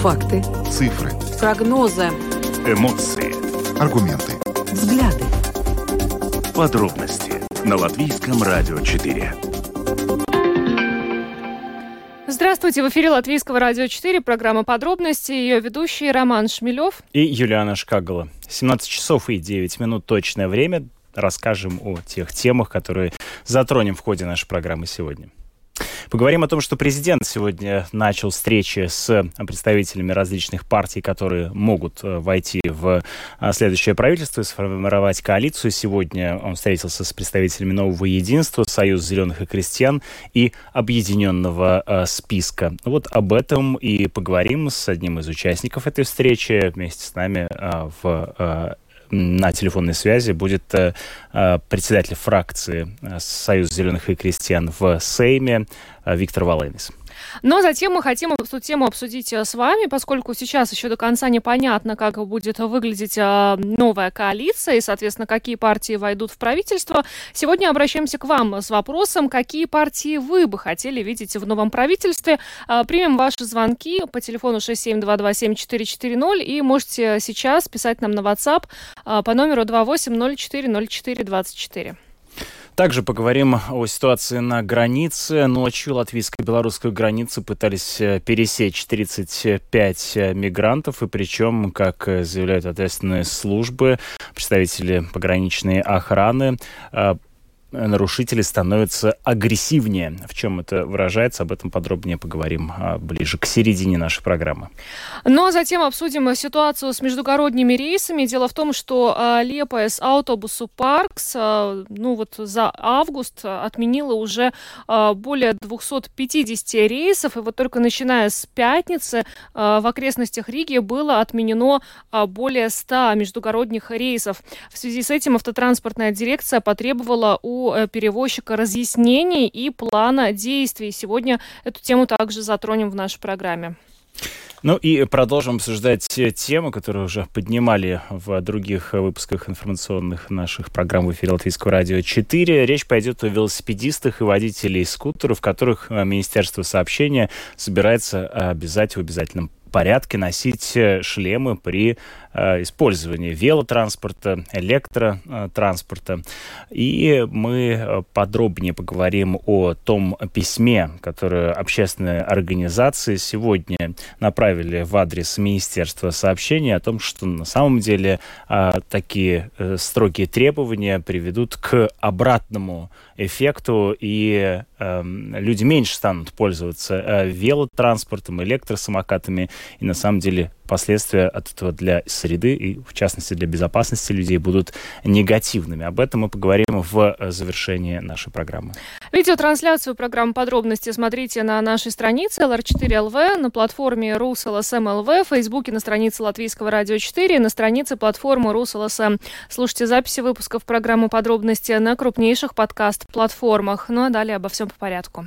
Факты. Цифры. Прогнозы. Эмоции. Аргументы. Взгляды. Подробности на Латвийском радио 4. Здравствуйте, в эфире Латвийского радио 4, программа «Подробности», ее ведущий Роман Шмелев и Юлиана Шкагала. 17 часов и 9 минут точное время. Расскажем о тех темах, которые затронем в ходе нашей программы сегодня. Поговорим о том, что президент сегодня начал встречи с представителями различных партий, которые могут э, войти в а, следующее правительство и сформировать коалицию. Сегодня он встретился с представителями Нового Единства, Союз зеленых и крестьян и Объединенного э, списка. Вот об этом и поговорим с одним из участников этой встречи. Вместе с нами э, в на телефонной связи будет э, э, председатель фракции э, Союза зеленых и крестьян в Сейме Виктор Валенис. Но затем мы хотим эту тему обсудить э, с вами, поскольку сейчас еще до конца непонятно, как будет выглядеть э, новая коалиция и, соответственно, какие партии войдут в правительство. Сегодня обращаемся к вам с вопросом, какие партии вы бы хотели видеть в новом правительстве. Э, примем ваши звонки по телефону 67227440 и можете сейчас писать нам на WhatsApp по номеру 28040424. Также поговорим о ситуации на границе. Ночью латвийско-белорусскую границу пытались э, пересечь 35 э, мигрантов, и причем, как э, заявляют ответственные службы, представители пограничной охраны, нарушители становятся агрессивнее. В чем это выражается, об этом подробнее поговорим а, ближе к середине нашей программы. Ну а затем обсудим ситуацию с междугородними рейсами. Дело в том, что а, Лепес Автобусу Паркс а, ну вот за август отменила уже более 250 рейсов, и вот только начиная с пятницы в окрестностях Риги было отменено более 100 междугородних рейсов. В связи с этим автотранспортная дирекция потребовала у Э, перевозчика разъяснений и плана действий. Сегодня эту тему также затронем в нашей программе. Ну и продолжим обсуждать те темы, которые уже поднимали в других выпусках информационных наших программ в эфире Латвийского радио 4. Речь пойдет о велосипедистах и водителей скутеров, которых э, Министерство сообщения собирается обязать в обязательном порядке носить э, шлемы при э, использовании велотранспорта, электротранспорта. И мы э, подробнее поговорим о том письме, которое общественные организации сегодня направили в адрес Министерства сообщения о том, что на самом деле такие строгие требования приведут к обратному эффекту, и э, люди меньше станут пользоваться э, велотранспортом, электросамокатами, и на самом деле последствия от этого для среды и, в частности, для безопасности людей будут негативными. Об этом мы поговорим в э, завершении нашей программы. Видеотрансляцию программы «Подробности» смотрите на нашей странице LR4LV, на платформе RusLSM.LV, в Фейсбуке на странице Латвийского радио 4 на странице платформы RusLSM. Слушайте записи выпусков программы «Подробности» на крупнейших подкаст-платформах. Ну а далее обо всем по порядку.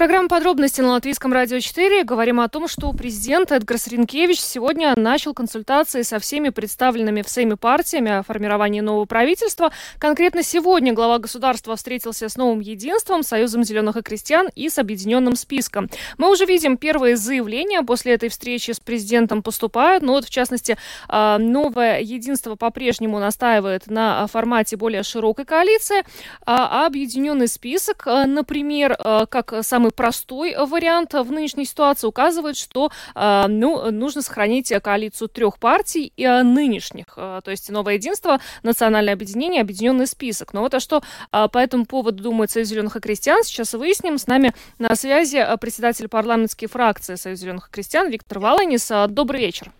Программа «Подробности» на Латвийском радио 4. Говорим о том, что президент Эдгар Сринкевич сегодня начал консультации со всеми представленными в Сейме партиями о формировании нового правительства. Конкретно сегодня глава государства встретился с новым единством, Союзом зеленых и крестьян и с объединенным списком. Мы уже видим первые заявления после этой встречи с президентом поступают. Но вот, в частности, а, новое единство по-прежнему настаивает на формате более широкой коалиции, а объединенный список, а, например, а, как самый самый простой вариант в нынешней ситуации указывает, что э, ну, нужно сохранить коалицию трех партий и э, нынешних, э, то есть Новое единство, Национальное объединение, Объединенный список. Но вот а что э, по этому поводу думает Союз зеленых и крестьян, сейчас выясним. С нами на связи председатель парламентской фракции Союза зеленых и крестьян Виктор Валанис. Добрый вечер.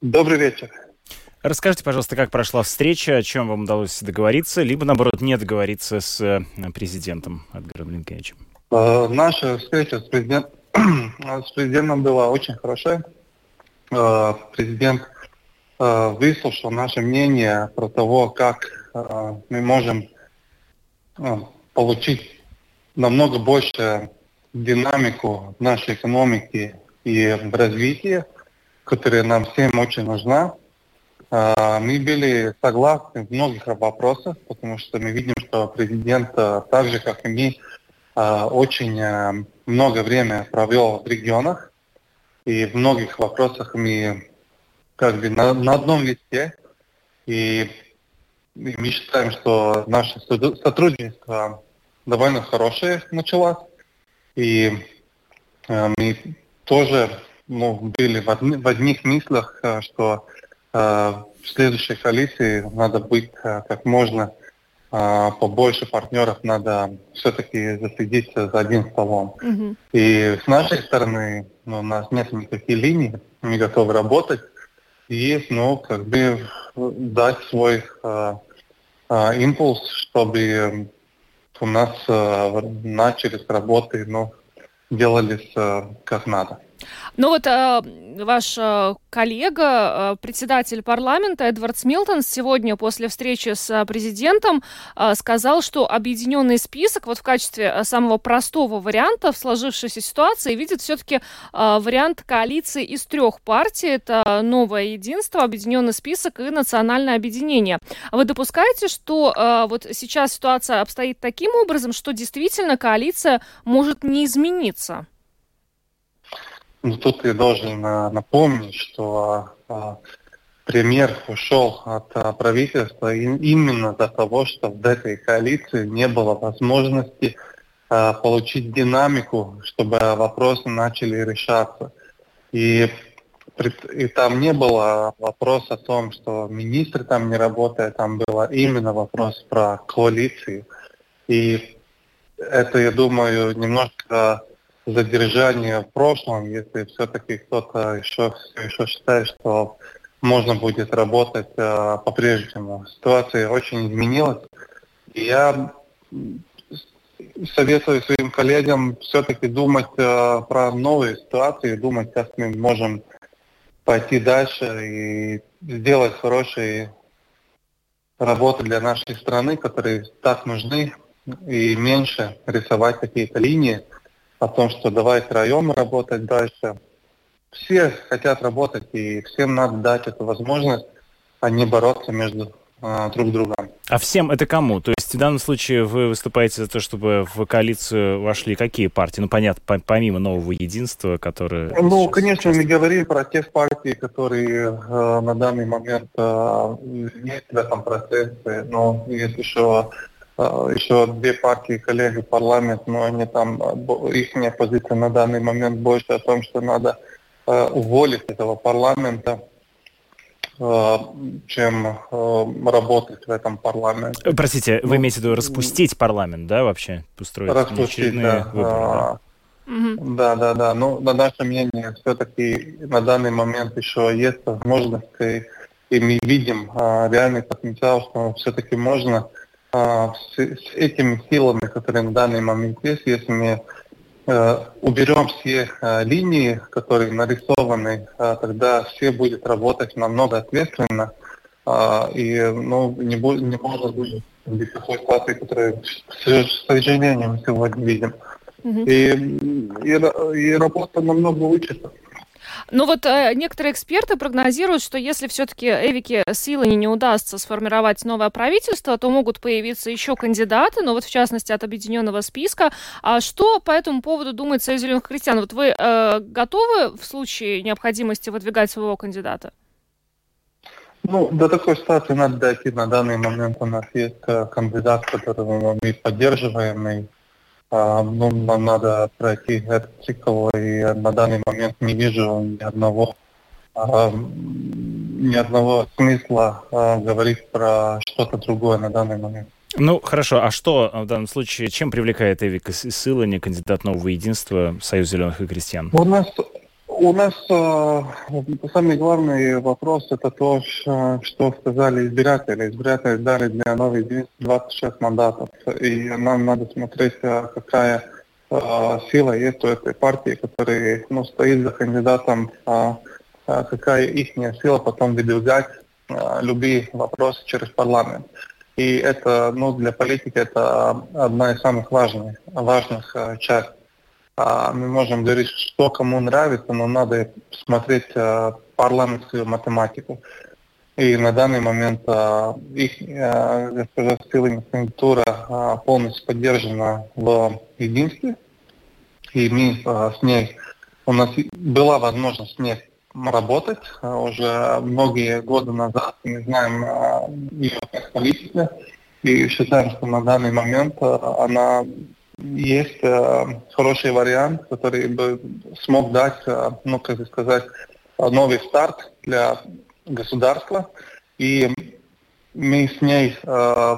Добрый вечер. Расскажите, пожалуйста, как прошла встреча, о чем вам удалось договориться, либо, наоборот, не договориться с президентом Эдгаром Линкевичем. Э, наша встреча с, президент, с президентом была очень хорошая. Э, президент э, выслушал наше мнение про того, как мы можем получить намного больше динамику нашей экономики и развития, которая нам всем очень нужна. Мы были согласны в многих вопросах, потому что мы видим, что президент, так же как и мы, очень много времени провел в регионах, и в многих вопросах мы как бы на, на одном листе, и мы считаем, что наше сотрудничество довольно хорошее началось, и э, мы тоже ну, были в, одни, в одних мыслях, э, что э, в следующей коалиции надо быть э, как можно э, побольше партнеров, надо все-таки засидеться за одним столом. Mm-hmm. И с нашей стороны ну, у нас нет никаких линий, мы готовы работать. Есть, ну, как бы дать свой э, э, импульс, чтобы у нас э, начались работы, ну, делались э, как надо. Ну вот э, ваш э, коллега, э, председатель парламента Эдвард Смилтон сегодня после встречи с э, президентом э, сказал, что объединенный список вот в качестве э, самого простого варианта в сложившейся ситуации видит все-таки э, вариант коалиции из трех партий. Это новое единство, объединенный список и национальное объединение. Вы допускаете, что э, вот сейчас ситуация обстоит таким образом, что действительно коалиция может не измениться? Ну, тут я должен а, напомнить, что а, премьер ушел от а, правительства именно за того, что в этой коалиции не было возможности получить динамику, чтобы вопросы начали решаться. И, и там не было вопроса о том, что министр там не работает, там было именно вопрос про коалицию. И это, я думаю, немножко задержание в прошлом, если все-таки кто-то еще, еще считает, что можно будет работать э, по-прежнему. Ситуация очень изменилась. И я советую своим коллегам все-таки думать э, про новые ситуации, думать, как мы можем пойти дальше и сделать хорошие работы для нашей страны, которые так нужны, и меньше рисовать какие-то линии, о том, что давай втроем работать дальше. Все хотят работать, и всем надо дать эту возможность, а не бороться между а, друг другом. А всем это кому? То есть в данном случае вы выступаете за то, чтобы в коалицию вошли какие партии? Ну, понятно, помимо нового единства, которое... Ну, конечно, мы говорим про тех партий, которые э, на данный момент э, есть в этом процессе, но есть еще еще две партии коллеги парламент, но они там, их позиция на данный момент больше о том, что надо а, уволить этого парламента, а, чем работать в этом парламенте. Простите, вы ну, имеете в виду распустить парламент, да, вообще? Устроить распустить, да. Выборы, да? Да, да, да. Ну, на наше мнение, все-таки на данный момент еще есть возможность, и, и мы видим а, реальный потенциал, что все-таки можно а, с, с этими силами, которые на данный момент есть, если мы э, уберем все э, линии, которые нарисованы, э, тогда все будет работать намного ответственно, э, и ну, не, будет, не может быть такой ситуации, которую, к сожалению, мы сегодня видим. Mm-hmm. И, и, и работа намного лучше. Ну вот э, некоторые эксперты прогнозируют, что если все-таки Эвике Силани не удастся сформировать новое правительство, то могут появиться еще кандидаты, но вот в частности от объединенного списка. А что по этому поводу думает Союз зеленых крестьян? Вот вы э, готовы в случае необходимости выдвигать своего кандидата? Ну, до такой ситуации надо дойти. На данный момент у нас есть э, кандидат, которого мы поддерживаем, и ну, нам надо пройти этот цикл, и на данный момент не вижу ни одного а, ни одного смысла а, говорить про что-то другое на данный момент. Ну, хорошо. А что в данном случае, чем привлекает Эвик Сылани, кандидат нового единства Союз зеленых и крестьян? У нас у нас э, самый главный вопрос это то, что сказали избиратели. Избиратели дали для новой 26 мандатов. И нам надо смотреть, э, какая э, сила есть у этой партии, которая ну, стоит за кандидатом, э, какая их сила потом выдвигать э, любые вопросы через парламент. И это ну, для политики это одна из самых важных, важных э, частей. А, мы можем говорить, что кому нравится, но надо смотреть а, парламентскую математику. И на данный момент их госпожа Силина кандидатура полностью поддержана в единстве. И мы с ней, у нас была возможность с ней работать уже многие годы назад. Мы знаем ее как политика и считаем, что на данный момент она есть э, хороший вариант, который бы смог дать, э, ну, как сказать, новый старт для государства. И мы с ней э,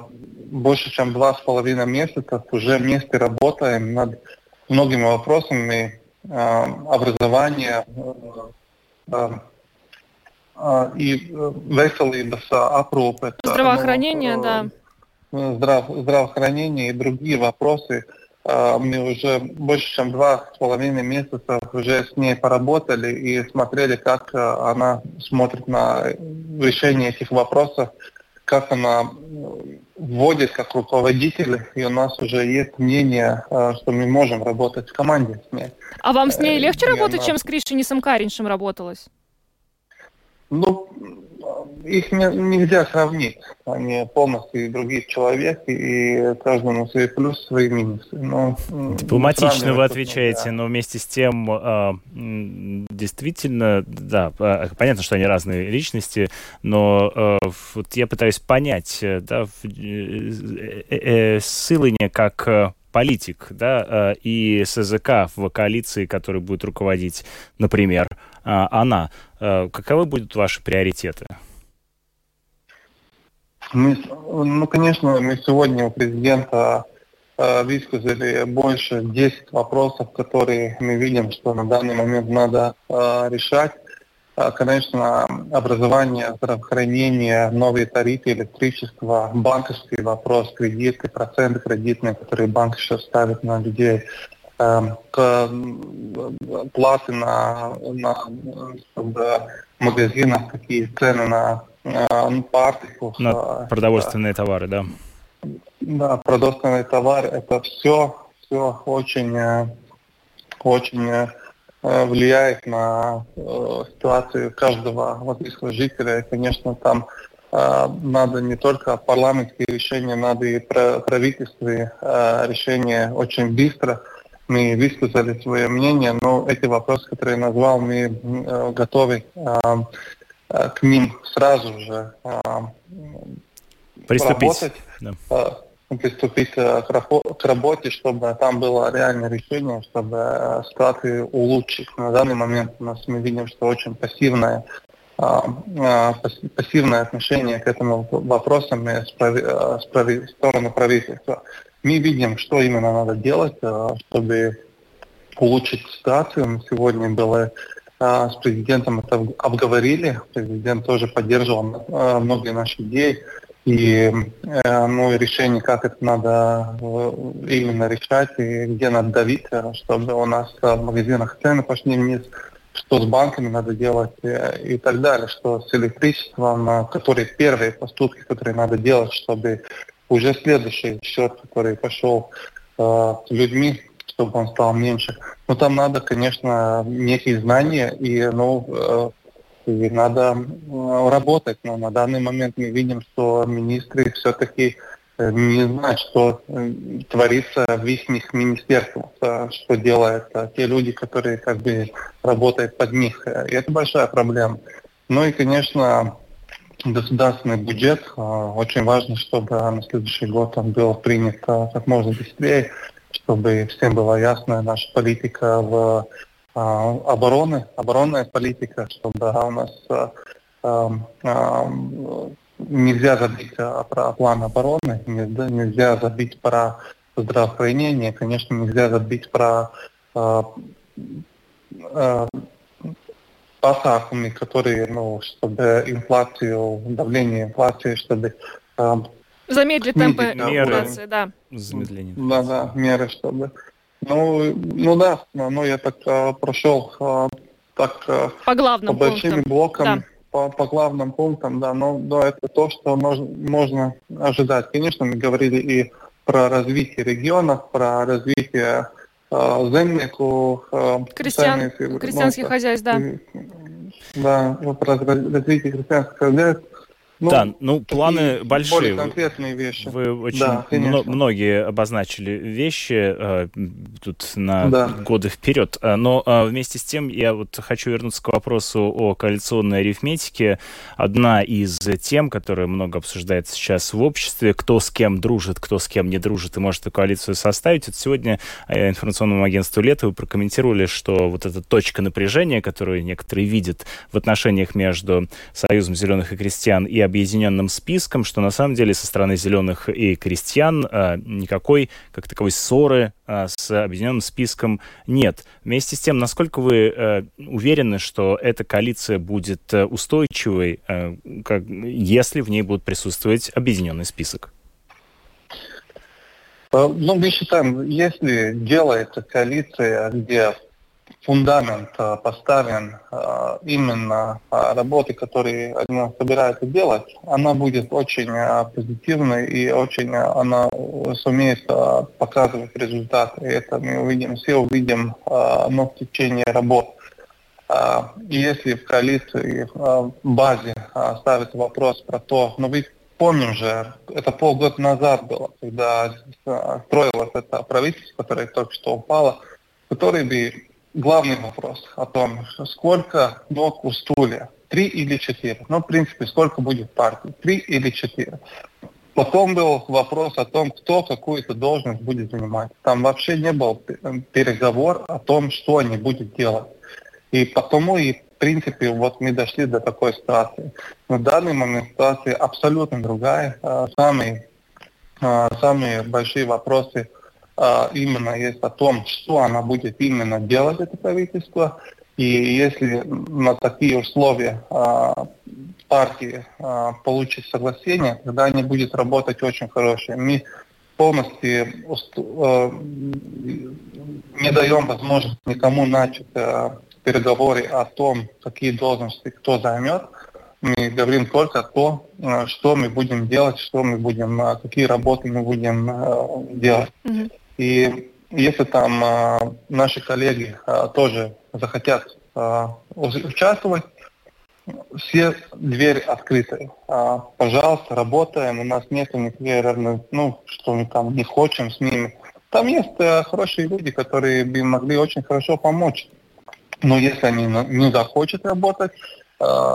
больше, чем два с половиной месяца уже вместе работаем над многими вопросами э, образования э, э, и veselības aprūpe. Здравоохранение, ну, да. Здрав, здравоохранение и другие вопросы – мы уже больше чем два с половиной месяца уже с ней поработали и смотрели, как а, она смотрит на решение этих вопросов, как она вводит как руководитель, и у нас уже есть мнение, а, что мы можем работать в команде с ней. А вам с ней легче и работать, она... чем с Кришинисом Кариншем работалось? Ну, их не, нельзя сравнить. Они полностью другие человек, и каждому свои плюсы, свои минусы. Но, Дипломатично вы отвечаете, да. но вместе с тем э, действительно, да, понятно, что они разные личности, но э, вот я пытаюсь понять, да, э, э, э, Сылыня как политик, да, и СЗК в коалиции, который будет руководить, например, она. Каковы будут ваши приоритеты? Мы, ну, конечно, мы сегодня у президента э, высказали больше 10 вопросов, которые мы видим, что на данный момент надо э, решать. Э, конечно, образование, здравоохранение, новые тарифы, электричество, банковский вопрос, кредиты, проценты кредитные, которые банк сейчас ставит на людей, э, к, платы на, на в магазинах, какие цены на ну, партику. На продовольственные товары, да? Да, продовольственные товары, это все, все очень, э, очень э, влияет на э, ситуацию каждого латвийского жителя. И, конечно, там э, надо не только парламентские решения, надо и правительственные э, решения очень быстро. Мы высказали свое мнение, но эти вопросы, которые я назвал, мы э, готовы э, Э, к ним сразу же э, приступить, работать, да. Э, приступить к работе, чтобы там было реальное решение, чтобы ситуацию улучшить. На данный момент у нас мы видим, что очень пассивное пассивное отношение к этому вопросу с, прави, с стороны правительства. Мы видим, что именно надо делать, чтобы улучшить ситуацию. Мы сегодня было а, с президентом это обговорили. Президент тоже поддерживал а, многие наши идеи. И э, ну, решение, как это надо э, именно решать и где надо давить, э, чтобы у нас в магазинах цены пошли вниз, что с банками надо делать и так далее, что с электричеством, которые первые поступки, которые надо делать, чтобы уже следующий счет, который пошел с людьми, чтобы он стал меньше. Но там надо, конечно, некие знания и, ну, и надо э, работать. Но на данный момент мы видим, что министры все-таки э, не знают, что творится в их министерствах, что делают те люди, которые как бы работают под них. И это большая проблема. Ну и, конечно, государственный бюджет. Очень важно, чтобы на следующий год он был принят как можно быстрее чтобы всем была ясная наша политика в а, обороны, оборонная политика, чтобы у нас а, а, нельзя забыть про план обороны, нельзя забыть про здравоохранение, конечно, нельзя забыть про pasākumi, которые, ну, чтобы инфляцию, давление инфляции, чтобы Замедлить темпы меры, да. Замедление. Да, да, меры, чтобы... Ну, ну да, ну я так а, прошел а, так а, по главным по большим пунктам. блокам, да. по, по главным пунктам, да, но да, это то, что можно, можно ожидать. Конечно, мы говорили и про развитие регионов, про развитие э, земнику, э, Крестьян, крестьянских ну, хозяйств, да. да, про развитие крестьянских хозяйств Ну, да, ну планы большие. Более конкретные вещи. Вы очень да, многие обозначили вещи э, тут на да. годы вперед. Э, но э, вместе с тем я вот хочу вернуться к вопросу о коалиционной арифметике. Одна из тем, которая много обсуждается сейчас в обществе, кто с кем дружит, кто с кем не дружит и может эту коалицию составить. Это сегодня информационному агентству «Лето» вы прокомментировали, что вот эта точка напряжения, которую некоторые видят в отношениях между Союзом зеленых и крестьян и объединенным списком, что на самом деле со стороны зеленых и крестьян а, никакой, как таковой, ссоры а, с объединенным списком нет. Вместе с тем, насколько вы а, уверены, что эта коалиция будет а, устойчивой, как, если в ней будет присутствовать объединенный список? Ну, мы считаем, если делается коалиция, где фундамент э, поставлен э, именно работы, которые они собираются делать, она будет очень э, позитивной и очень она сумеет показывать результаты. Это мы увидим, все увидим но в течение работ. И если в коалиции в базе ставится вопрос про то, ну вы помним же, это полгода назад было, когда строилось это правительство, которое только что упало, который бы главный вопрос о том, сколько ног у стулья, три или четыре. Ну, в принципе, сколько будет партий, три или четыре. Потом был вопрос о том, кто какую-то должность будет занимать. Там вообще не был переговор о том, что они будут делать. И потому и в принципе вот мы дошли до такой ситуации. На данный момент ситуация абсолютно другая. А, самые, а, самые большие вопросы – именно есть о том, что она будет именно делать, это правительство. И если на такие условия а, партии а, получит согласие, тогда они будут работать очень хорошие. Мы полностью не даем возможность никому начать переговоры о том, какие должности кто займет. Мы говорим только о том, что мы будем делать, что мы будем, какие работы мы будем делать. И если там а, наши коллеги а, тоже захотят а, участвовать, все двери открыты. А, пожалуйста, работаем. У нас нет никаких, ну, что мы там не хотим с ними. Там есть а, хорошие люди, которые бы могли очень хорошо помочь. Но если они не захотят работать,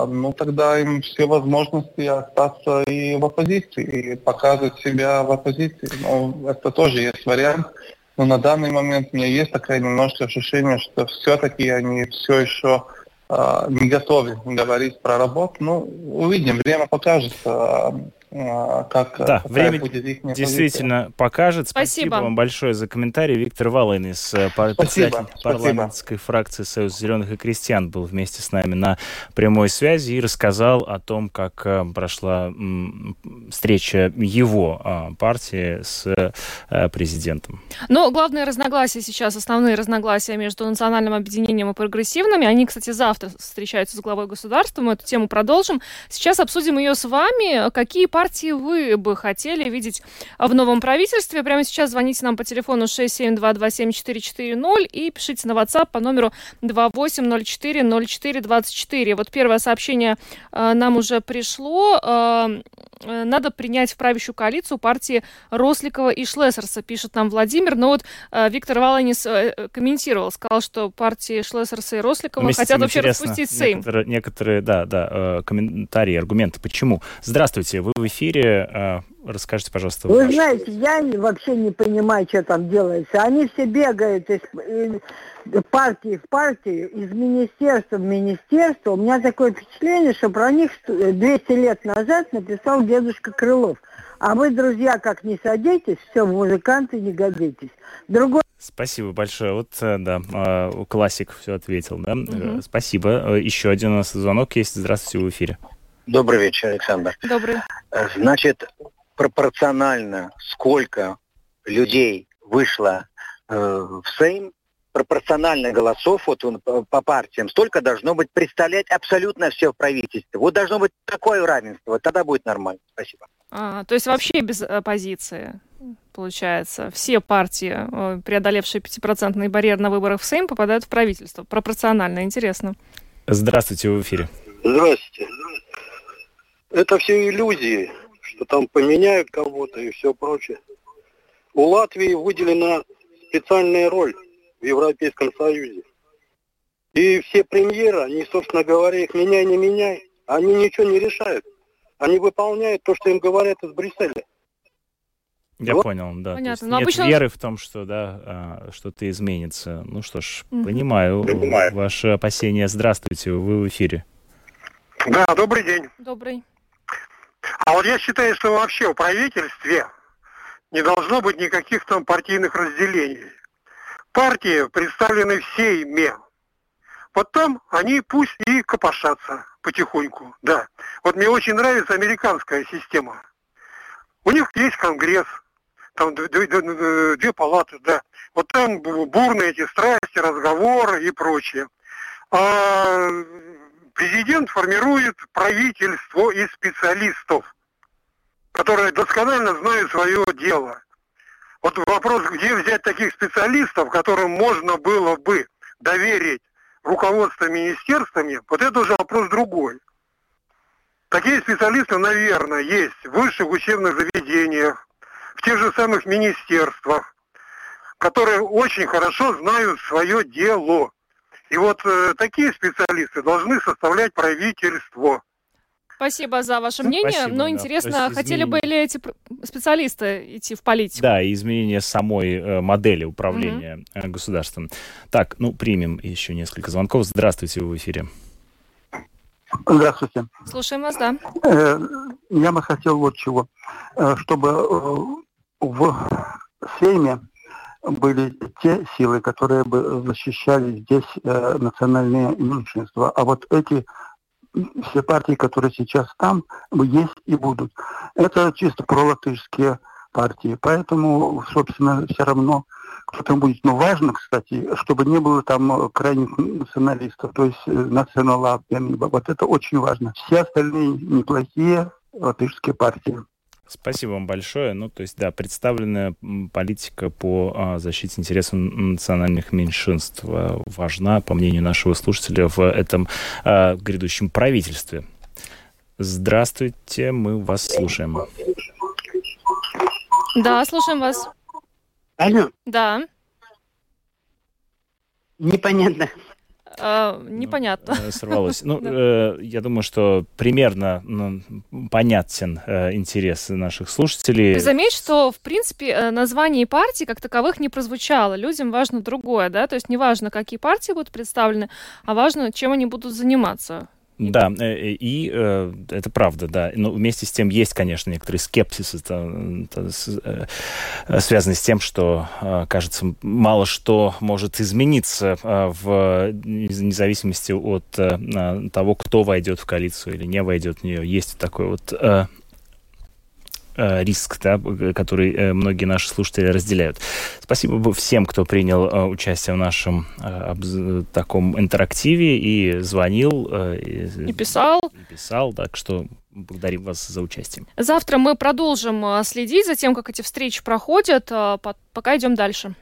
ну тогда им все возможности остаться и в оппозиции, и показывать себя в оппозиции. Ну, это тоже есть вариант. Но на данный момент у меня есть такое немножко ощущение, что все-таки они все еще э, не готовы говорить про работу. Ну, увидим, время покажет. Э, как да, время будет их действительно позиция. покажет. Спасибо. Спасибо вам большое за комментарий. Виктор Валын из э, председателя парламентской фракции Союз зеленых и крестьян был вместе с нами на прямой связи и рассказал о том, как э, прошла встреча его а, партии с президентом. Но главное разногласие сейчас, основные разногласия между национальным объединением и прогрессивными, они, кстати, завтра встречаются с главой государства, мы эту тему продолжим. Сейчас обсудим ее с вами. Какие партии вы бы хотели видеть в новом правительстве? Прямо сейчас звоните нам по телефону 672274440 и пишите на WhatsApp по номеру 28040424. Вот первое сообщение э, нам уже пришло. Э, надо принять в правящую коалицию партии Росликова и Шлессерса, пишет нам Владимир. Но вот э, Виктор Валанис э, комментировал, сказал, что партии Шлессерса и Росликова Вместе хотят вообще распустить Сейм. Некоторые, некоторые, да, да, комментарии, аргументы. Почему? Здравствуйте, вы в эфире. Расскажите, пожалуйста. Вы знаете, я вообще не понимаю, что там делается. Они все бегают из партии в партию, из министерства в министерство. У меня такое впечатление, что про них 200 лет назад написал дедушка Крылов. А вы, друзья, как не садитесь, все, музыканты не годитесь. Другой Спасибо большое. Вот, э, да, а, классик все ответил, да? Угу. Спасибо. Э, Еще один у нас звонок есть. Здравствуйте, в эфире. Добрый вечер, Александр. Добрый. Значит, пропорционально сколько людей вышло э, в Сейм, пропорционально голосов вот он, по партиям, столько должно быть представлять абсолютно все в правительстве. Вот должно быть такое равенство, вот тогда будет нормально. Спасибо. А, то есть вообще без оппозиции, получается. Все партии, э, преодолевшие пятипроцентный барьер на выборах в Сейм, попадают в правительство. Пропорционально. Интересно. Здравствуйте, в эфире. Здравствуйте. Это все иллюзии, что там поменяют кого-то и все прочее. У Латвии выделена специальная роль в Европейском Союзе. И все премьеры, они, собственно говоря, их меняй, не меняй, они ничего не решают. Они выполняют то, что им говорят из Брюсселя. Я Вот. понял, да. Понятно. Но нет обычно- веры в том, что да, а, что-то изменится. Ну что ж, Мгм. понимаю, Понимаю. ваши опасения. Здравствуйте, вы в эфире. Да, добрый день. Добрый. А вот я считаю, что вообще в правительстве не должно быть никаких там партийных разделений. Партии представлены все ими. Потом они пусть и копошатся потихоньку, да. Вот мне очень нравится американская система. У них есть конгресс, там д- д- д- две палаты, да. Вот там бу- бурные эти страсти, разговоры и прочее. А президент формирует правительство из специалистов, которые досконально знают свое дело. Вот вопрос, где взять таких специалистов, которым можно было бы доверить руководство министерствами, вот это уже вопрос другой. Такие специалисты, наверное, есть в высших учебных заведениях, в тех же самых министерствах, которые очень хорошо знают свое дело. И вот э, такие специалисты должны составлять правительство. Спасибо за ваше мнение. Спасибо, Но да. интересно, есть хотели бы ли эти специалисты идти в политику? Да, и изменение самой э, модели управления э, государством. Так, ну, примем еще несколько звонков. Здравствуйте, вы в эфире. Здравствуйте. Слушаем вас, да. Э, Я бы хотел вот чего. Э, Чтобы э, в Сейме были те силы, которые бы защищали здесь э, национальные меньшинства. А вот эти все партии, которые сейчас там, есть и будут. Это чисто пролатышские партии. Поэтому, собственно, все равно кто там будет. Но важно, кстати, чтобы не было там э, крайних националистов, то есть э, националапиан. Вот это очень важно. Все остальные неплохие латышские партии. Спасибо вам большое. Ну, то есть, да, представленная политика по а, защите интересов национальных меньшинств а, важна, по мнению нашего слушателя, в этом а, грядущем правительстве. Здравствуйте, мы вас слушаем. Да, слушаем вас. Алло, Да. непонятно. Э, непонятно. Э, Сорвалось. Ну, э, я думаю, что примерно ну, понятен э, интерес наших слушателей. Ты заметь, что, в принципе, э, названий партий как таковых не прозвучало. Людям важно другое, да? То есть не важно, какие партии будут представлены, а важно, чем они будут заниматься. Да, э, э, и э, это правда, да. Но вместе с тем есть, конечно, некоторый скепсис, это, это с- тем, что, кажется, мало что может измениться в нез- независимости от того, кто войдет в коалицию или не войдет в нее. Есть такой вот риск, да, б- который э, многие наши слушатели разделяют. Спасибо всем, кто принял э, участие в нашем э, таком интерактиве и звонил. э, И писал. и писал, так что благодарим вас за участие. Завтра мы продолжим э, следить за тем, как эти встречи проходят. э, по- Пока идем дальше.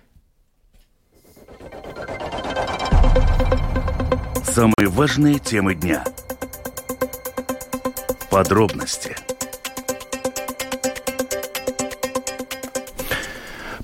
Самые важные темы дня. Подробности.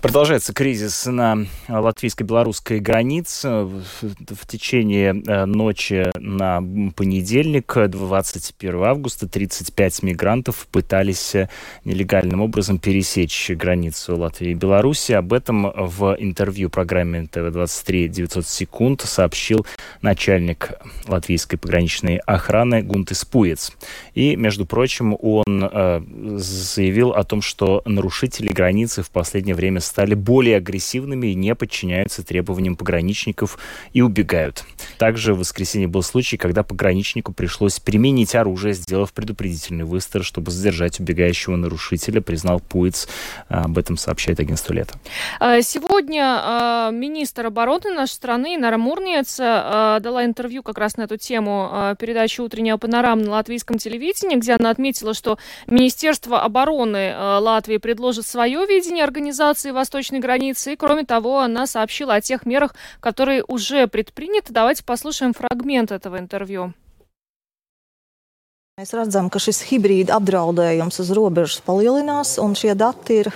Продолжается кризис на латвийско-белорусской границе. В, течение э, ночи на понедельник, 21 августа, 35 мигрантов пытались э, нелегальным образом пересечь границу Латвии и Беларуси. Об этом в интервью программе ТВ-23 900 секунд сообщил начальник латвийской пограничной охраны Гунтес Пуец. И, между прочим, он э, заявил о том, что нарушители границы в последнее время стали более агрессивными и не подчиняются требованиям пограничников и убегают. Также в воскресенье был случай, когда пограничнику пришлось применить оружие, сделав предупредительный выстрел, чтобы задержать убегающего нарушителя, признал Пуиц. Об этом сообщает агентство «Лето». Э, Сегодня э, министр обороны нашей страны Инара Мурниец э, дала интервью как раз на эту тему передачи «Утренняя панорама» на латвийском телевидении, где она отметила, что Министерство обороны Латвии предложит свое видение организации восточной границы. И, кроме того, она сообщила о тех мерах, которые уже предприняты. Давайте послушаем фрагмент этого интервью. Mēs redzam, ka šis hibrīda apdraudējums uz robežas palielinās, un šie dati ir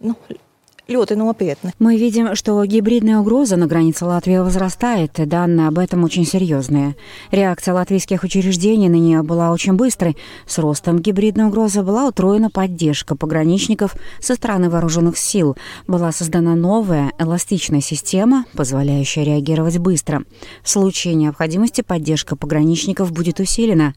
nu, ļoti nopietны. Мы видим, что гибридная угроза на границе Латвии возрастает, и данные об этом очень серьезные. Реакция латвийских учреждений на нее была очень быстрой. С ростом гибридной угрозы была утроена поддержка пограничников со стороны вооруженных сил. Была создана новая эластичная система, позволяющая реагировать быстро. В случае необходимости поддержка пограничников будет усилена.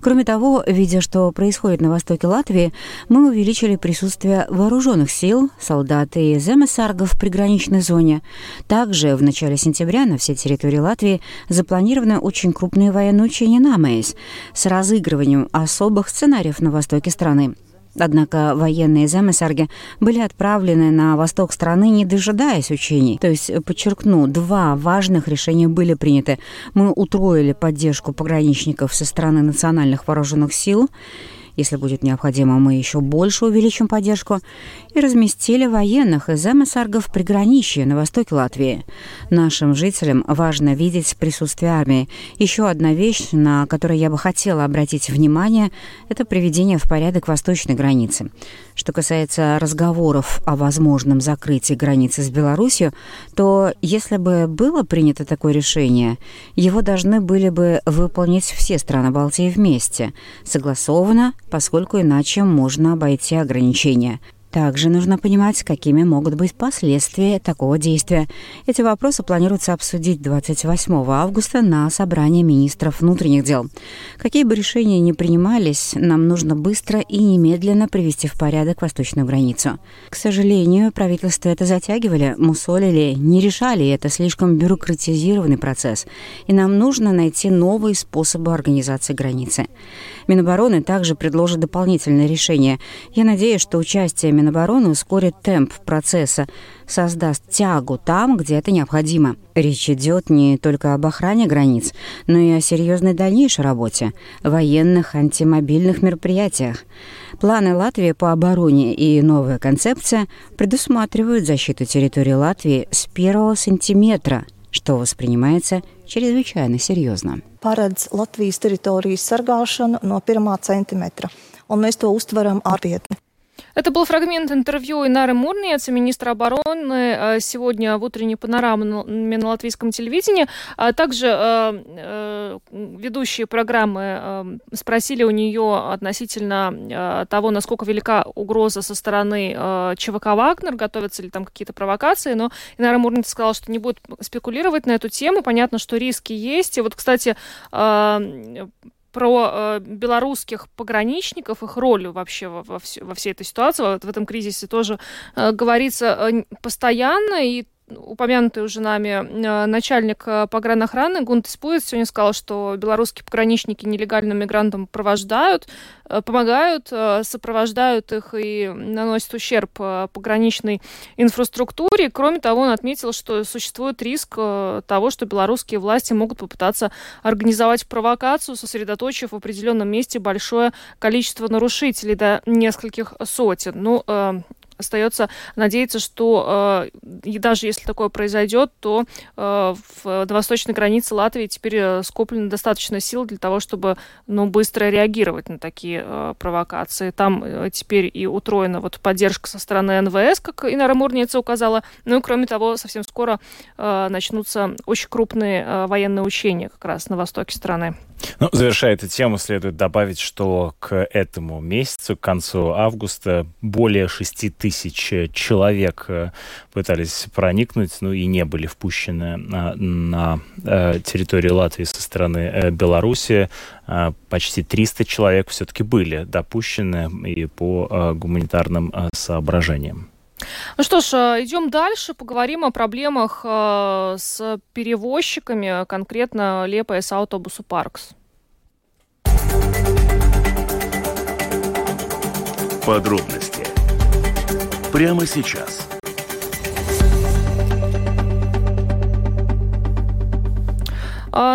Кроме того, видя, что происходит на востоке Латвии, мы увеличили присутствие вооруженных сил, солдат и Земесарга в приграничной зоне. Также в начале сентября на всей территории Латвии запланированы очень крупные военные учения на МЭС с разыгрыванием особых сценариев на востоке страны. Однако военные замесарги были отправлены на восток страны, не дожидаясь учений. То есть, подчеркну, два важных решения были приняты. Мы утроили поддержку пограничников со стороны национальных вооруженных сил если будет необходимо, мы еще больше увеличим поддержку, и разместили военных из МСРГ в приграничье на востоке Латвии. Нашим жителям важно видеть присутствие армии. Еще одна вещь, на которую я бы хотела обратить внимание, это приведение в порядок восточной границы. Что касается разговоров о возможном закрытии границы с Беларусью, то если бы было принято такое решение, его должны были бы выполнить все страны Балтии вместе, согласованно, поскольку иначе можно обойти ограничения. Также нужно понимать, какими могут быть последствия такого действия. Эти вопросы планируется обсудить 28 августа на собрании министров внутренних дел. Какие бы решения ни принимались, нам нужно быстро и немедленно привести в порядок восточную границу. К сожалению, правительство это затягивали, мусолили, не решали это слишком бюрократизированный процесс, и нам нужно найти новые способы организации границы. Минобороны также предложит дополнительное решение. Я надеюсь, что участие Минобороны ускорит темп процесса, создаст тягу там, где это необходимо. Речь идет не только об охране границ, но и о серьезной дальнейшей работе, военных антимобильных мероприятиях. Планы Латвии по обороне и новая концепция предусматривают защиту территории Латвии с первого сантиметра, что воспринимается чрезвычайно серьезно. Paredz Latvijas teritorijas sargāšanu no pirmā centimetra, un mēs to uztveram ārvietni. Это был фрагмент интервью Инары Мурниец, министра обороны, э, сегодня в утренней панораме на латвийском телевидении. А также э, э, ведущие программы спросили у нее относительно того, насколько велика угроза со стороны ЧВК «Вагнер», готовятся ли там какие-то провокации, но Инара Мурниец сказала, что не будет спекулировать на эту тему. Понятно, что риски есть. И вот, кстати, про э, белорусских пограничников, их роль вообще во, во, во всей этой ситуации, вот в этом кризисе тоже э, говорится э, постоянно, и упомянутый уже нами э, начальник э, погранохраны Гунт Испуец сегодня сказал, что белорусские пограничники нелегальным мигрантам провождают, э, помогают, сопровождают их и наносят ущерб пограничной инфраструктуре. Кроме того, он отметил, что существует риск того, что белорусские власти могут попытаться организовать провокацию, сосредоточив в определенном месте большое количество нарушителей до нескольких сотен. Ну, Остается надеяться, что э, даже если такое произойдет, то э, в, на восточной границе Латвии теперь э, скоплено достаточно сил для того, чтобы ну, быстро реагировать на такие э, провокации. Там э, теперь и утроена вот поддержка со стороны НВС, как Инара Мурница указала. Ну и кроме того, совсем скоро э, начнутся очень крупные э, военные учения как раз на востоке страны. Ну, завершая эту тему, следует добавить, что к этому месяцу, к концу августа, более 6 тысяч человек э, пытались проникнуть, ну и не были впущены на, на э, территорию Латвии со стороны э, Беларуси. Почти 300 человек все-таки были допущены и по гуманитарным соображениям. Ну что ж, идем дальше, поговорим о проблемах э, с перевозчиками, конкретно Лепес Автобусу Паркс. Подробности прямо сейчас.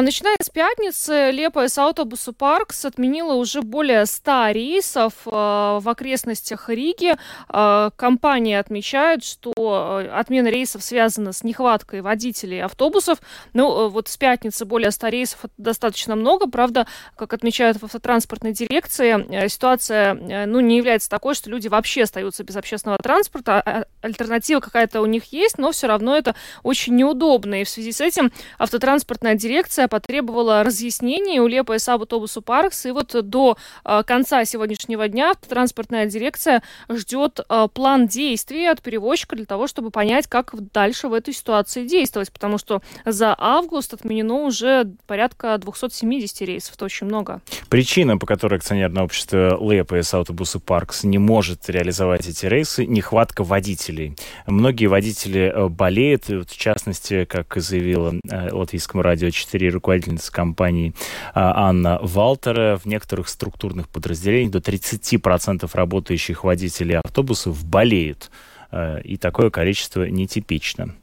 Начиная с пятницы, Лепойс Автобусу Паркс отменила уже более 100 рейсов а, в окрестностях Риги. А, компания отмечает, что отмена рейсов связана с нехваткой водителей автобусов. Ну, вот с пятницы более 100 рейсов достаточно много. Правда, как отмечают в автотранспортной дирекции, ситуация ну, не является такой, что люди вообще остаются без общественного транспорта. Альтернатива какая-то у них есть, но все равно это очень неудобно. И в связи с этим автотранспортная дирекция дирекция потребовала разъяснений у Лепа и Сабутобусу Паркс. И вот до э, конца сегодняшнего дня транспортная дирекция ждет э, план действий от перевозчика для того, чтобы понять, как дальше в этой ситуации действовать. Потому что за август отменено уже порядка 270 рейсов. Это очень много. Причина, по которой акционерное общество Лепа и Саутобусы Паркс не может реализовать эти рейсы, нехватка водителей. Многие водители э, болеют, в частности, как заявила Латвийскому радио 4 4 руководительница компании а, Анна Валтера. В некоторых структурных подразделениях до 30% работающих водителей автобусов болеют а, и такое количество нетипично.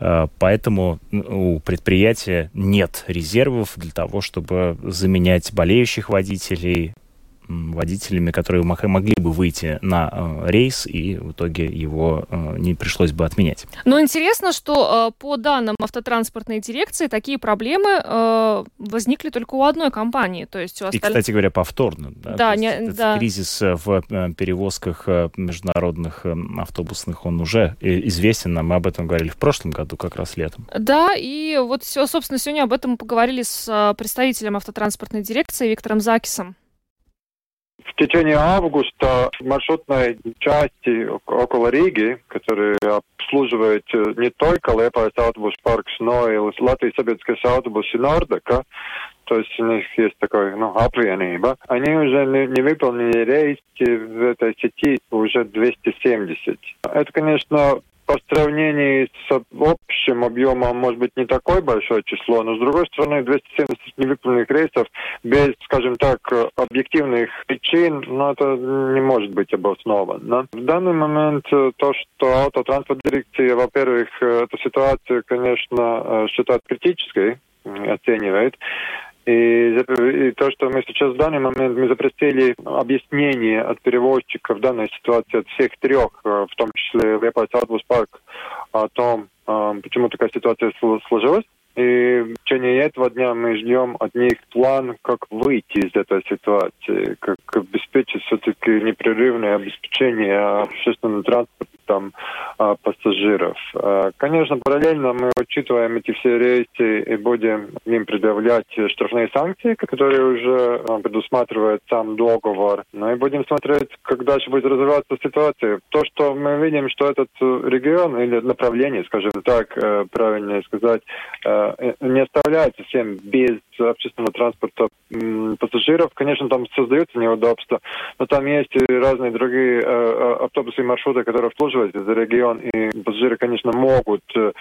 А, поэтому у предприятия нет резервов для того, чтобы заменять болеющих водителей, водителями, которые могли бы выйти на э, рейс, и в итоге его э, не пришлось бы отменять. Но интересно, что э, по данным автотранспортной дирекции такие проблемы возникли только у одной компании. То есть у остальных... И, кстати говоря, повторно. Да, да, не, да. Кризис в перевозках международных автобусных, он уже известен нам. Мы об этом говорили в прошлом году, как раз летом. Да, и вот, собственно, сегодня об этом поговорили с представителем автотранспортной дирекции Виктором Закисом. В течение августа маршрутной части около Риги, которые обслуживают э, не только Liepājas autobusu parks, но и Sabiedriskais autobuss и Nordeka, то есть у них есть такой, ну, apvienība. Они уже не, не выполнили рейсы в этой сети уже 270. Это, конечно, по сравнению с общим объемом, может быть, не такое большое число, но, с другой стороны, 270 невыполненных рейсов без, скажем так, объективных причин, ну, это не может быть обосновано. В данный момент э, то, что Autotransporta direkcija, во-первых, э, эту ситуацию, конечно, э, считает критической, оценивает. И, то, что мы сейчас в данный момент мы запросили объяснение от перевозчиков данной ситуации, от всех трех, э, в том числе Liepājas autobusu parks, о том, э, почему такая ситуация сложилась. И в течение этого дня мы ждем от них план, как выйти из этой ситуации, как обеспечить все-таки непрерывное обеспечение общественного транспорта там а, пассажиров. А, конечно, параллельно мы учитываем эти все рейсы и будем им предъявлять штрафные санкции, которые уже а, предусматривает сам договор. Ну и будем смотреть, как дальше будет развиваться ситуация. То, что мы видим, что этот регион или направление, скажем так, э, правильнее сказать, э, не оставляет совсем без общественного транспорта пассажиров. Конечно, там создаются неудобства, но там есть разные другие э, автобусы и маршруты, которые обслуживают за регион, и пассажиры, конечно, могут, э,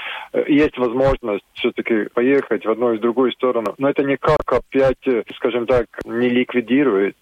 есть возможность все-таки поехать в одну и в другую сторону, но это никак опять, э, скажем так, не ликвидирует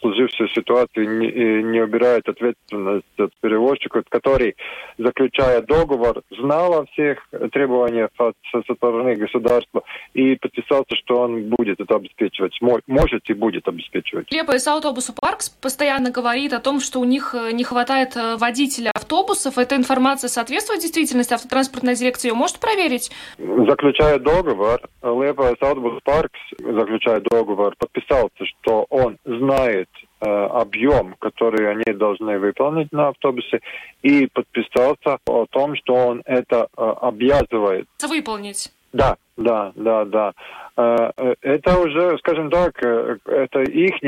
сложившуюся ситуацию не, не убирает ответственность от перевозчика, который, заключая договор, знал о всех требованиях от, со стороны государства и подписался, что он будет это обеспечивать, может и будет обеспечивать. Лепа из автобуса Паркс постоянно говорит о том, что у них э, не хватает э, водителя автобусов. Эта информация соответствует действительности? Автотранспортная дирекция ее может проверить? Заключая договор, Лепа из автобус Паркс, заключая договор, подписался, что он знает объем, который они должны выполнить на автобусе, и подписался о том, что он это э, обязывает. Выполнить. Да, да, да, да. Э, это уже, скажем так, это их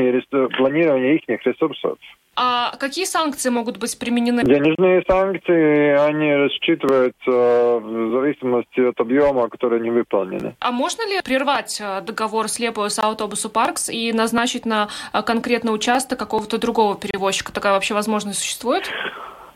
планирование их ресурсов. А какие санкции могут быть применены? Денежные санкции, они рассчитываются в зависимости от объема, который не выполнены. А можно ли прервать э, договор с Лепою с автобусу Паркс и назначить на э, конкретный участок какого-то другого перевозчика? Такая вообще возможность существует?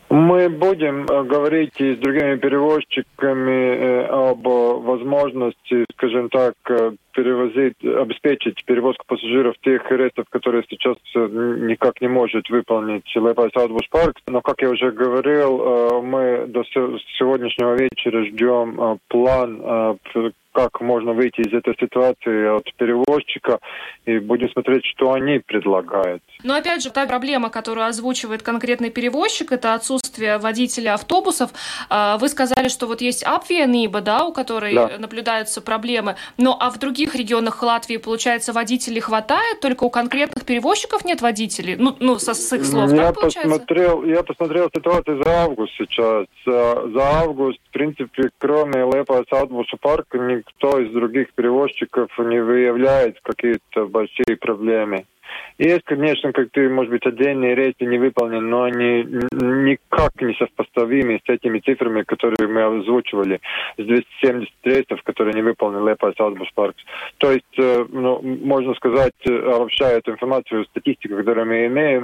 Мы будем э, говорить и с другими перевозчиками э, об возможности, скажем так, э, перевозить, обеспечить перевозку пассажиров тех рейсов, которые сейчас никак не может выполнить Liepājas autobusu parks. Но, как я уже говорил, мы до сегодняшнего вечера ждем план как можно выйти из этой ситуации от перевозчика, и будем смотреть, что они предлагают. Но опять же, та проблема, которую озвучивает конкретный перевозчик, это отсутствие водителя автобусов. А, вы сказали, что вот есть Апвия Ниба, да, у которой да. наблюдаются проблемы. Но а в других регионах Латвии, получается, водителей хватает, только у конкретных перевозчиков нет водителей? Ну, ну со, с их слов, я так посмотрел, Я посмотрел ситуацию за август сейчас. За август, в принципе, кроме Лепас Аутбуса парка, никто из других перевозчиков не выявляет какие-то большие проблемы. Есть, конечно, как ты, может быть, отдельные рейсы не выполнены, но они никак не сопоставимы с этими цифрами, которые мы озвучивали, с 270 рейсов, которые не выполнены Liepājas autobusu parks. То есть, э, ну, можно сказать, э, обобщая эту информацию, статистику, которую мы имеем,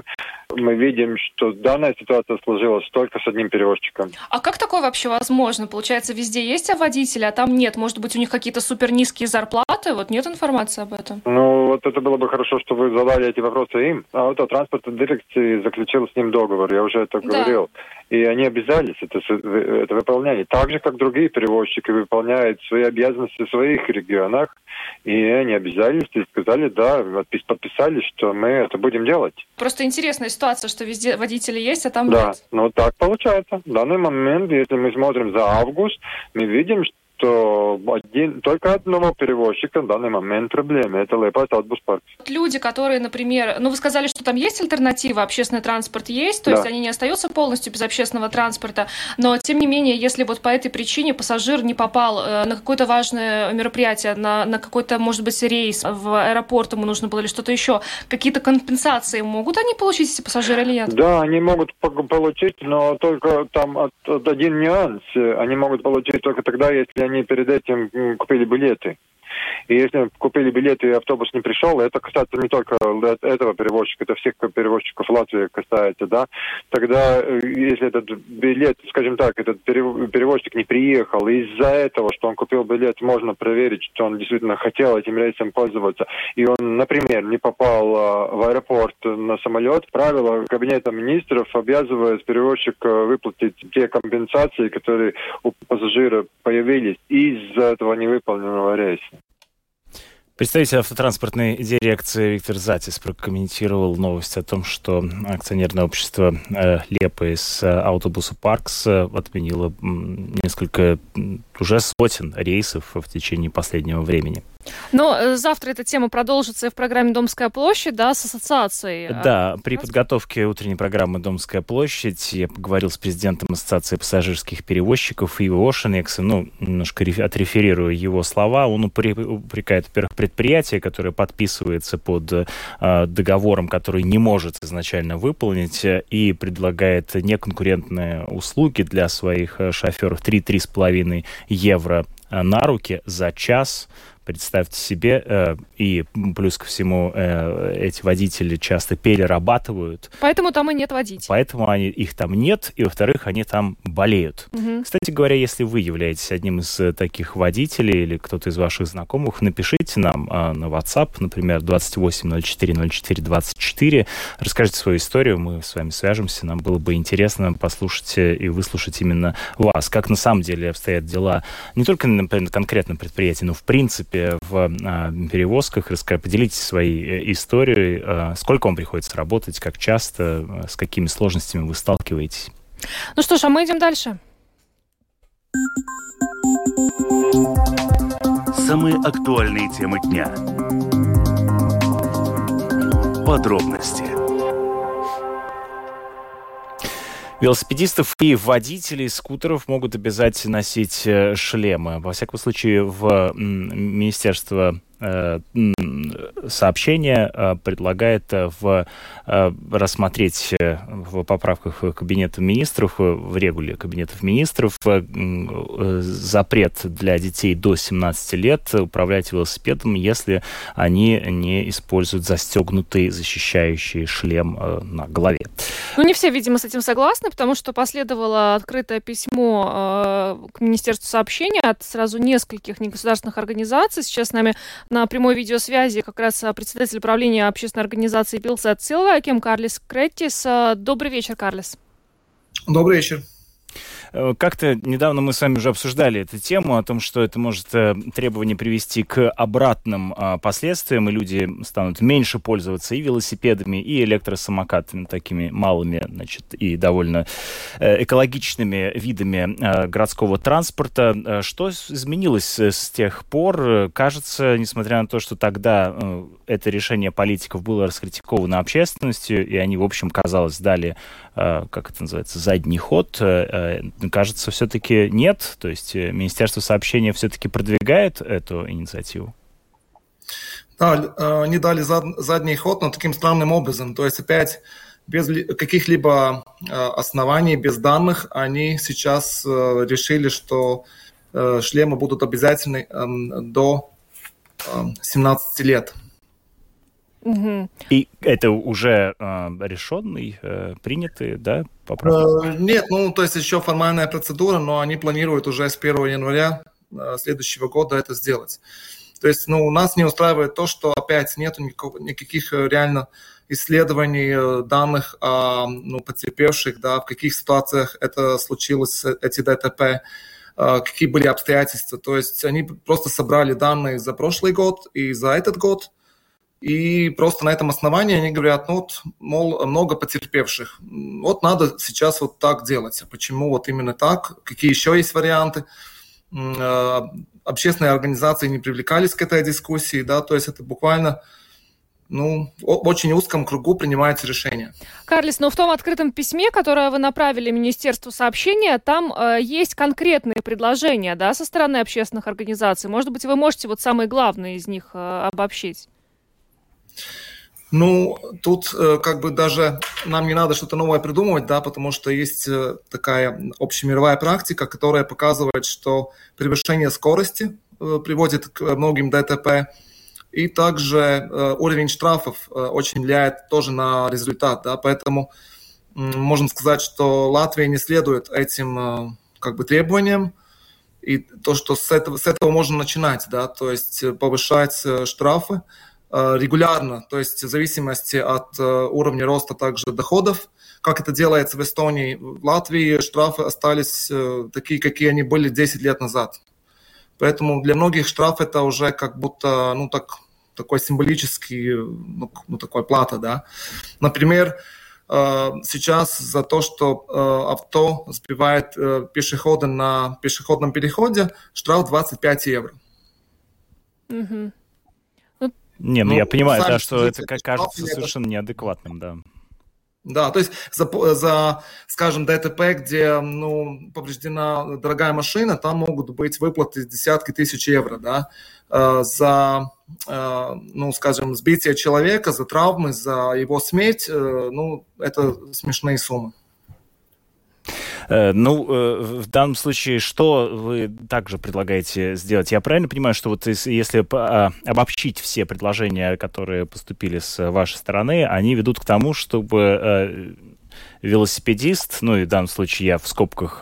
мы видим, что данная ситуация сложилась только с одним перевозчиком. А как такое вообще возможно? Получается, везде есть водители, а там нет? Может быть, у них какие-то супер низкие зарплаты? Вот нет информации об этом? Ну, вот это было бы хорошо, что вы задали эти вопросы им. А вот транспортной дирекции заключил с ним договор, я уже это да. говорил. И они обязались это, это выполнять. Так же, как другие перевозчики выполняют свои обязанности в своих регионах. И они обязались и сказали, да, подписали, что мы это будем делать. Просто интересная ситуация, что везде водители есть, а там да, нет. Да, ну так получается. В данный момент, если мы смотрим за август, мы видим, что что один, только одного перевозчика в данный момент проблемы. Это Лепас Аутбус Парк. Люди, которые, например, ну вы сказали, что там есть альтернатива, общественный транспорт есть, то да. есть они не остаются полностью без общественного транспорта, но тем не менее, если вот по этой причине пассажир не попал э, на какое-то важное мероприятие, на, на какой-то, может быть, рейс в аэропорт ему нужно было или что-то еще, какие-то компенсации могут они получить, эти пассажиры или нет? Да, они могут получить, но только там один нюанс. Они могут получить только тогда, если они они перед этим купили билеты. И если купили билеты и автобус не пришел, это касается не только этого перевозчика, это всех перевозчиков Латвии касается, да, тогда, э, если этот билет, скажем так, этот перевозчик не приехал, из-за этого, что он купил билет, можно проверить, что он действительно хотел этим рейсом пользоваться, и он, например, не попал а, в аэропорт на самолет, правило Кабинета министров обязывает перевозчика выплатить те компенсации, которые у пассажира появились из-за этого невыполненного рейса. Представитель автотранспортной дирекции Виктор Затис прокомментировал новость о том, что акционерное общество э, Лепа из э, Автобуса Паркс э, отменило несколько, уже сотен рейсов в течение последнего времени. Но э, завтра эта тема продолжится в программе «Домская площадь», да, с ассоциацией. Э, да, при подготовке утренней программы «Домская площадь» я поговорил с президентом Ассоциации пассажирских перевозчиков Иво Ошенексом, ну, немножко отреферирую его слова. Он упрекает, во-первых, предприятие, которое подписывается под э, договором, который не может изначально выполнить, и предлагает неконкурентные услуги для своих шоферов 3-3,5 евро на руки за час представьте себе, э, и плюс ко всему э, эти водители часто перерабатывают. Поэтому там и нет водителей. Поэтому они, их там нет, и во-вторых, они там болеют. Угу. Кстати говоря, если вы являетесь одним из э, таких водителей или кто-то из ваших знакомых, напишите нам э, на WhatsApp, например, 28040424, расскажите свою историю, мы с вами свяжемся, нам было бы интересно послушать э, и выслушать именно вас, как на самом деле обстоят дела не только на конкретном предприятии, но в принципе принципе, в а, перевозках. Поделитесь своей э, историей. А, сколько вам приходится работать, как часто, а, с какими сложностями вы сталкиваетесь? Ну что ж, а мы идем дальше. Самые актуальные темы дня. Подробности Велосипедистов и водителей скутеров могут обязать носить э, шлемы. Во всяком случае, в Министерство сообщение э, предлагает э, в, рассмотреть в поправках Кабинета министров, в регуле Кабинетов министров запрет для детей до 17 лет управлять велосипедом, если они не используют застегнутый защищающий шлем на голове. Ну, не все, видимо, с этим согласны, потому что последовало открытое письмо к Министерству сообщения от сразу нескольких негосударственных организаций. Сейчас с нами на прямой видеосвязи как раз а, председатель правления общественной организации Пилсет Силвакем Карлис Креттис. А, добрый вечер, Карлис. Добрый вечер. Э, как-то недавно мы с вами уже обсуждали эту тему о том, что это может э, требование привести к обратным а, последствиям, и люди станут меньше пользоваться и велосипедами, и электросамокатами, такими малыми, значит, и довольно экологичными видами городского транспорта. Что изменилось с тех пор? Кажется, несмотря на то, что тогда это решение политиков было раскритиковано общественностью, и они, в общем, казалось, дали, как это называется, задний ход кажется, все-таки нет. То есть э, Министерство сообщения все-таки продвигает эту инициативу. Да, э, они дали зад, задний ход, но таким странным образом. То есть опять без каких-либо э, оснований, без данных, они сейчас решили, что шлемы будут обязательны эм, до 17 лет. Угу. И это уже э, решенный, э, принятый, да, поправки? Э, нет, ну, то есть еще формальная процедура, но они планируют уже с 1 января э, следующего года это сделать. То есть, ну, нас не устраивает то, что опять нет никаких, никаких э, реально исследований, э, данных о ну, потерпевших, да, в каких ситуациях это случилось, эти ДТП, какие были обстоятельства. То есть они просто собрали данные за прошлый год и за этот год – и просто на этом основании они говорят, ну вот, мол, много потерпевших. Вот надо сейчас вот так делать. А почему вот именно так? Какие еще есть варианты? Э, общественные организации не привлекались к этой дискуссии, да, то есть это буквально ну, в очень узком кругу принимается решение. Карлис, но в том открытом письме, которое вы направили Министерству сообщения, там э, есть конкретные предложения, да, со стороны общественных организаций. Может быть, вы можете вот самые главные из них э, обобщить? Ну, тут э, как бы даже нам не надо что-то новое придумывать, да, потому что есть э, такая общемировая практика, которая показывает, что превышение скорости э, приводит к многим ДТП, и также уровень штрафов очень влияет тоже на результат, да, поэтому можем сказать, что Латвия не следует этим как бы требованиям, и то, что с этого, с этого можно начинать, да, то есть повышать штрафы, регулярно, то есть в зависимости от э, уровня роста также доходов. Как это делается в Эстонии? В Латвии штрафы остались э, такие, какие они были 10 лет назад. Поэтому для многих штраф это уже как будто, ну, так, такой символический, ну, ну такой плата, да. Например, сейчас за то, что авто сбивает пешехода на пешеходном переходе, штраф 25 евро. Mm-hmm. Не, ну, ну я понимаю, да, что это как кажется совершенно неадекватным, да. Да, то есть за, за, скажем, ДТП, где ну, повреждена дорогая машина, там могут быть выплаты десятки тысяч евро, да. Э, за, э, ну, скажем, сбитие человека, за травмы, за его смерть, э, ну, это смешные суммы. Э, ну, э, в данном случае, что вы также предлагаете сделать? Я правильно понимаю, что вот если а, обобщить все предложения, которые поступили с вашей стороны, они ведут к тому, чтобы э, велосипедист, ну и в данном случае я в скобках,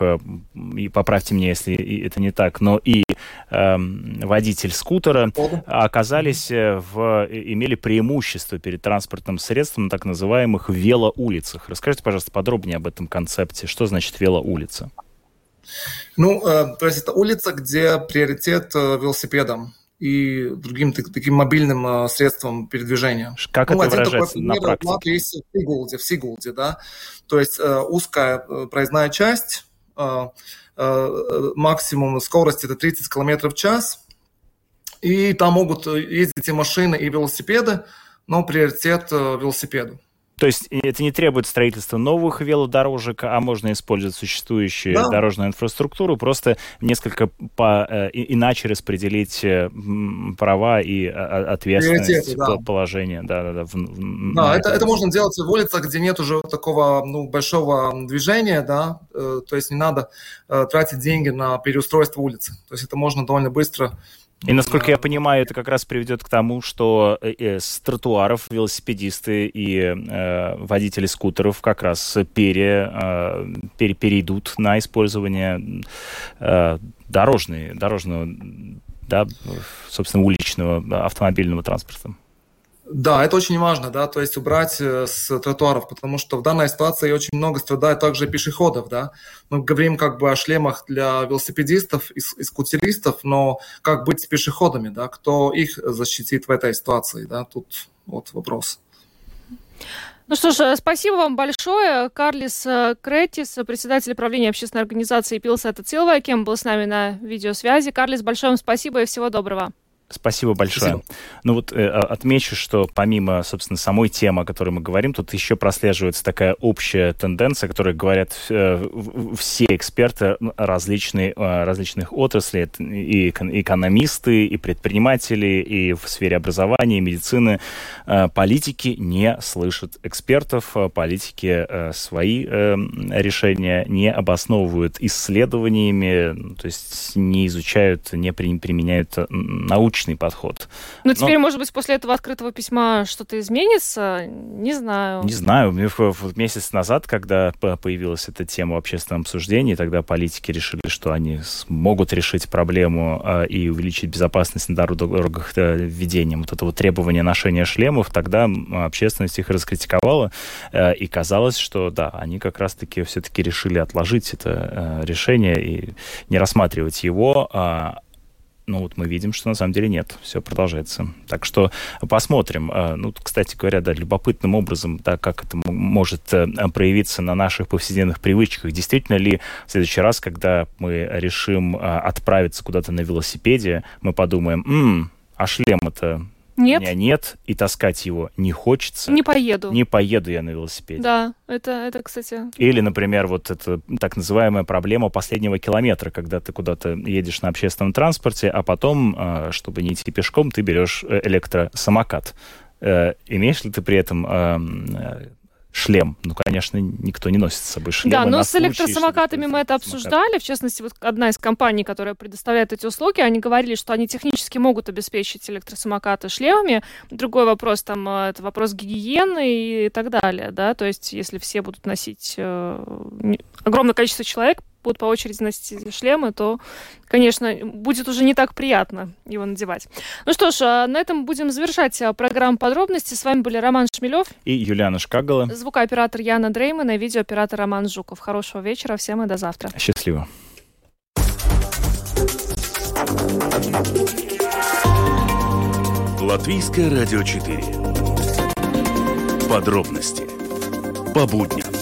и поправьте меня, если это не так, но и э, водитель скутера оказались э, в, имели преимущество перед транспортным средством на так называемых велоулицах. Расскажите, пожалуйста, подробнее об этом концепте. Что значит велоулица? Ну, э, то есть это улица, где приоритет э, велосипедам и другим таким мобильным средством передвижения. Как ну, это выражается на практике? Есть в Сигулде, в Сигулде, да, то есть э, узкая проездная часть, э, максимум скорости это 30 км в час, и там могут ездить и машины, и велосипеды, но приоритет э, велосипеду. То есть это не требует строительства новых велодорожек, а можно использовать существующую да. дорожную инфраструктуру, просто несколько по, э, иначе распределить э, права и а, ответственность, да. положение. Да, да, да, в, да это, это можно делать в улицах, где нет уже такого ну, большого движения, да, э, то есть не надо э, тратить деньги на переустройство улицы. То есть это можно довольно быстро и, насколько я понимаю, это как раз приведет к тому, что э, э, с тротуаров велосипедисты и э, водители скутеров как раз пере, э, пере, перейдут на использование э, дорожной, дорожного, да, собственно, уличного автомобильного транспорта. Да, это очень важно, да, то есть убрать э, с тротуаров, потому что в данной ситуации очень много страдает также пешеходов, да. Мы говорим как бы о шлемах для велосипедистов и, и скутеристов, но как быть с пешеходами, да, кто их защитит в этой ситуации, да, тут вот вопрос. Ну что ж, э, спасибо вам большое. Карлис э, Кретис, председатель правления общественной организации Пилсета Цилвайкем, был с нами на видеосвязи. Карлис, большое вам спасибо и всего доброго. Спасибо большое. Спасибо. Ну вот э, отмечу, что помимо, собственно, самой темы, о которой мы говорим, тут еще прослеживается такая общая тенденция, которую говорят э, все эксперты различные, э, различных отраслей, и экономисты, и предприниматели, и в сфере образования, и медицины. Э, политики не слышат экспертов, э, политики э, свои э, решения не обосновывают исследованиями, то есть не изучают, не применяют научные научный подход. Ну, теперь, Но... может быть, после этого открытого письма что-то изменится? Не знаю. Не знаю. Месяц назад, когда появилась эта тема в общественном обсуждении, тогда политики решили, что они смогут решить проблему а, и увеличить безопасность на дорогах э, введением вот этого требования ношения шлемов. Тогда общественность их раскритиковала, э, и казалось, что да, они как раз-таки все-таки решили отложить это э, решение и не рассматривать его, а ну вот мы видим, что на самом деле нет, все продолжается. Так что посмотрим. А, ну, кстати говоря, да, любопытным образом, да, как это может э, проявиться на наших повседневных привычках. Действительно ли в следующий раз, когда мы решим а, отправиться куда-то на велосипеде, мы подумаем, м-м, а шлем это нет. У меня нет, и таскать его не хочется. Не поеду. Не поеду я на велосипеде. Да, это, это, кстати... Или, например, вот это так называемая проблема последнего километра, когда ты куда-то едешь на общественном транспорте, а потом, а, чтобы не идти пешком, ты берешь э, электросамокат. Э, имеешь ли ты при этом шлем. Ну, конечно, никто не носит с собой шлем. Да, но с электросамокатами мы это обсуждали. В частности, вот одна из компаний, которая предоставляет эти услуги, они говорили, что они технически могут обеспечить электросамокаты шлемами. Другой вопрос, там, э, это вопрос гигиены и так далее, да, то есть если все будут носить э, огромное количество человек будут по очереди носить шлемы, то, конечно, будет уже не так приятно его надевать. Ну что ж, а на этом будем завершать а, программу подробности. С вами были Роман Шмелев и Юлиана Шкагала. Звукооператор Яна Дрейман и видеооператор Роман Жуков. Хорошего вечера всем и до завтра. Счастливо. Латвийское радио 4. Подробности по будням.